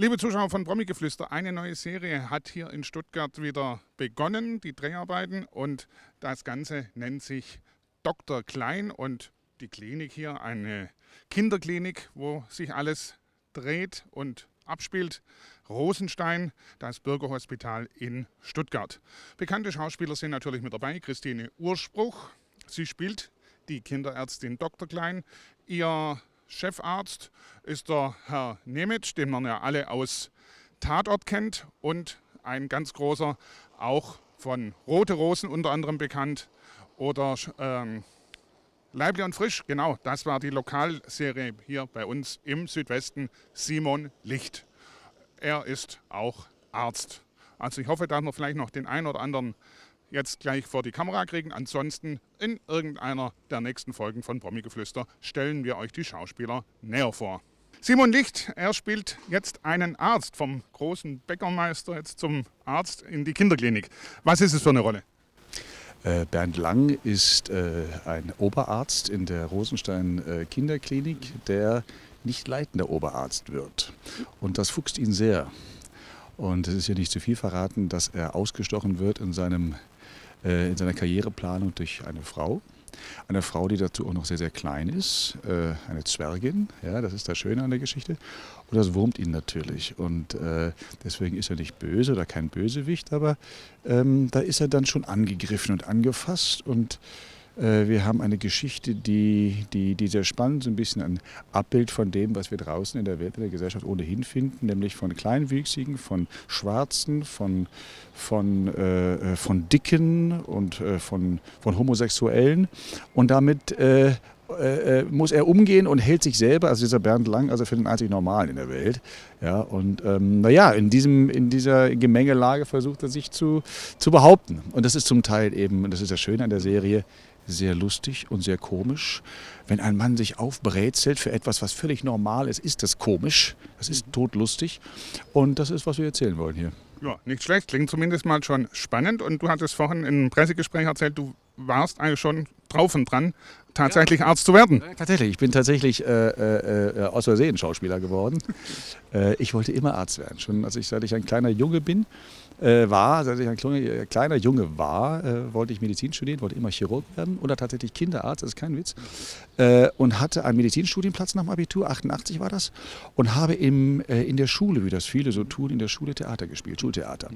Liebe Zuschauer von Promigeflüster, eine neue Serie hat hier in Stuttgart wieder begonnen, die Dreharbeiten. Und das Ganze nennt sich Dr. Klein und die Klinik hier, eine Kinderklinik, wo sich alles dreht und abspielt. Rosenstein, das Bürgerhospital in Stuttgart. Bekannte Schauspieler sind natürlich mit dabei. Christine Urspruch, sie spielt die Kinderärztin Dr. Klein. Ihr Chefarzt ist der Herr Nemitsch, den man ja alle aus Tatort kennt. Und ein ganz großer, auch von Rote Rosen unter anderem bekannt. Oder ähm, Leibli und Frisch, genau, das war die Lokalserie hier bei uns im Südwesten. Simon Licht. Er ist auch Arzt. Also ich hoffe, dass wir vielleicht noch den einen oder anderen jetzt gleich vor die Kamera kriegen. Ansonsten in irgendeiner der nächsten Folgen von Promigeflüster stellen wir euch die Schauspieler näher vor. Simon Licht, er spielt jetzt einen Arzt vom großen Bäckermeister jetzt zum Arzt in die Kinderklinik. Was ist es für eine Rolle? Äh, Bernd Lang ist äh, ein Oberarzt in der Rosenstein äh, Kinderklinik, der nicht leitender Oberarzt wird. Und das fuchst ihn sehr. Und es ist ja nicht zu viel verraten, dass er ausgestochen wird in, seinem, äh, in seiner Karriereplanung durch eine Frau. Eine Frau, die dazu auch noch sehr, sehr klein ist, äh, eine Zwergin, ja, das ist das Schöne an der Geschichte. Und das wurmt ihn natürlich. Und äh, deswegen ist er nicht böse oder kein Bösewicht, aber ähm, da ist er dann schon angegriffen und angefasst und wir haben eine Geschichte, die, die, die sehr spannend, so ein bisschen ein Abbild von dem, was wir draußen in der Welt, in der Gesellschaft ohnehin finden, nämlich von Kleinwüchsigen, von Schwarzen, von, von, äh, äh von Dicken und äh, von, von Homosexuellen. Und damit äh, äh, muss er umgehen und hält sich selber, also dieser Bernd Lang, also für den einzig Normalen in der Welt. Ja, und ähm, naja, in, diesem, in dieser Gemengelage versucht er sich zu, zu behaupten. Und das ist zum Teil eben, und das ist das Schöne an der Serie, sehr lustig und sehr komisch. Wenn ein Mann sich aufbrezelt für etwas, was völlig normal ist, ist das komisch. Das ist mhm. todlustig. Und das ist, was wir erzählen wollen hier. Ja, nicht schlecht. Klingt zumindest mal schon spannend. Und du hattest vorhin im Pressegespräch erzählt, du warst eigentlich schon drauf und dran, tatsächlich ja. Arzt zu werden. Tatsächlich. Ich bin tatsächlich äh, äh, äh aus Versehen Schauspieler geworden. äh, ich wollte immer Arzt werden. Schon als ich, seit ich ein kleiner Junge bin, äh, war, als ich ein kleiner, kleiner Junge war, äh, wollte ich Medizin studieren, wollte immer Chirurg werden oder tatsächlich Kinderarzt, das ist kein Witz. Äh, und hatte einen Medizinstudienplatz nach dem Abitur, 88 war das, und habe im, äh, in der Schule, wie das viele so tun, in der Schule Theater gespielt, Schultheater.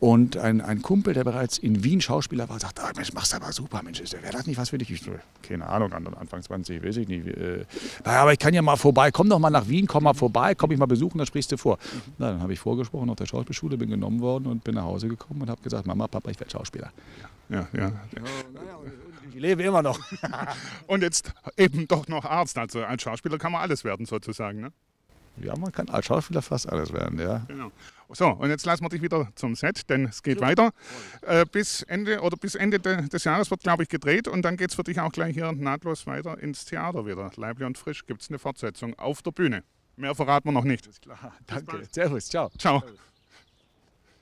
Und ein, ein Kumpel, der bereits in Wien Schauspieler war, sagt, ah, Mensch, machst du aber super, Mensch, wäre das nicht was für dich? Ich, keine Ahnung, Anfang 20, weiß ich nicht. Äh, aber ich kann ja mal vorbei, komm doch mal nach Wien, komm mal vorbei, komm ich mal besuchen, dann sprichst du vor. Na, dann habe ich vorgesprochen auf der Schauspielschule, bin genommen worden und bin nach Hause gekommen und habe gesagt, Mama, Papa, ich werde Schauspieler. Ja, ja. Ich lebe immer noch. und jetzt eben doch noch Arzt. Also als Schauspieler kann man alles werden sozusagen, ne? Ja, man kann als Schauspieler fast alles werden, ja. Genau. So, und jetzt lassen wir dich wieder zum Set, denn es geht ja. weiter. Äh, bis Ende oder bis Ende de, des Jahres wird, glaube ich, gedreht und dann geht es für dich auch gleich hier nahtlos weiter ins Theater wieder. Leibli und frisch gibt es eine Fortsetzung auf der Bühne. Mehr verraten wir noch nicht. Ist klar. Danke. Servus, ciao. Ciao. Servus.